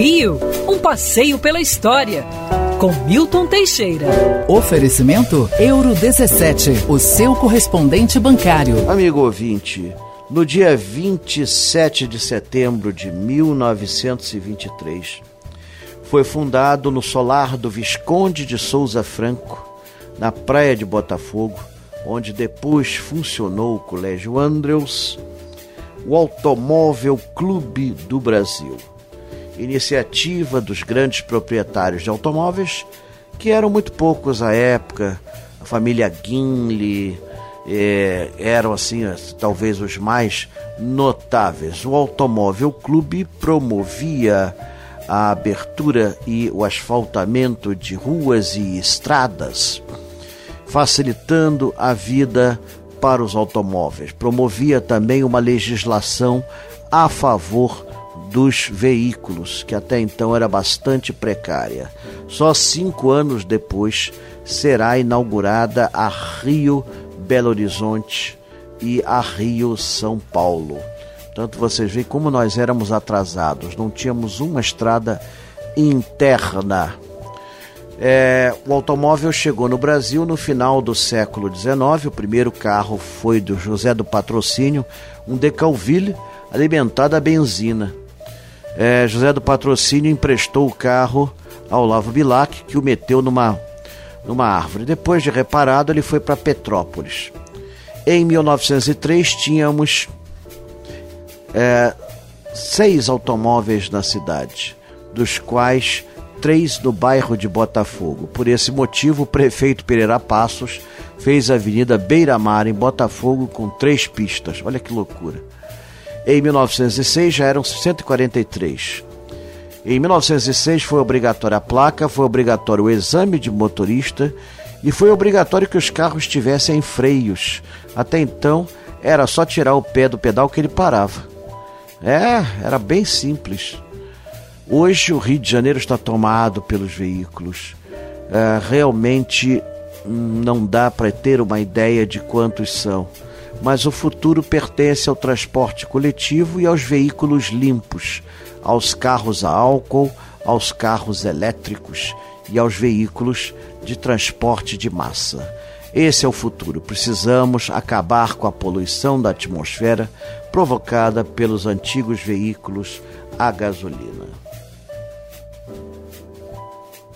Rio, um passeio pela história. Com Milton Teixeira. Oferecimento Euro 17, o seu correspondente bancário. Amigo ouvinte, no dia 27 de setembro de 1923, foi fundado no solar do Visconde de Souza Franco, na praia de Botafogo, onde depois funcionou o Colégio Andrews, o Automóvel Clube do Brasil iniciativa dos grandes proprietários de automóveis, que eram muito poucos à época, a família Guinle, é, eram assim, talvez os mais notáveis. O Automóvel Clube promovia a abertura e o asfaltamento de ruas e estradas, facilitando a vida para os automóveis. Promovia também uma legislação a favor dos veículos, que até então era bastante precária. Só cinco anos depois será inaugurada a Rio Belo Horizonte e a Rio São Paulo. Portanto, vocês veem como nós éramos atrasados, não tínhamos uma estrada interna. É, o automóvel chegou no Brasil no final do século XIX. O primeiro carro foi do José do Patrocínio, um Decalville alimentado a benzina é, José do Patrocínio emprestou o carro ao Lavo Bilac, que o meteu numa, numa árvore. Depois de reparado, ele foi para Petrópolis. Em 1903, tínhamos é, seis automóveis na cidade, dos quais três no bairro de Botafogo. Por esse motivo, o prefeito Pereira Passos fez a Avenida Beira Mar, em Botafogo, com três pistas. Olha que loucura. Em 1906 já eram 143. Em 1906 foi obrigatória a placa, foi obrigatório o exame de motorista e foi obrigatório que os carros tivessem freios. Até então era só tirar o pé do pedal que ele parava. É, era bem simples. Hoje o Rio de Janeiro está tomado pelos veículos. É, realmente hum, não dá para ter uma ideia de quantos são mas o futuro pertence ao transporte coletivo e aos veículos limpos, aos carros a álcool, aos carros elétricos e aos veículos de transporte de massa. Esse é o futuro. Precisamos acabar com a poluição da atmosfera provocada pelos antigos veículos a gasolina.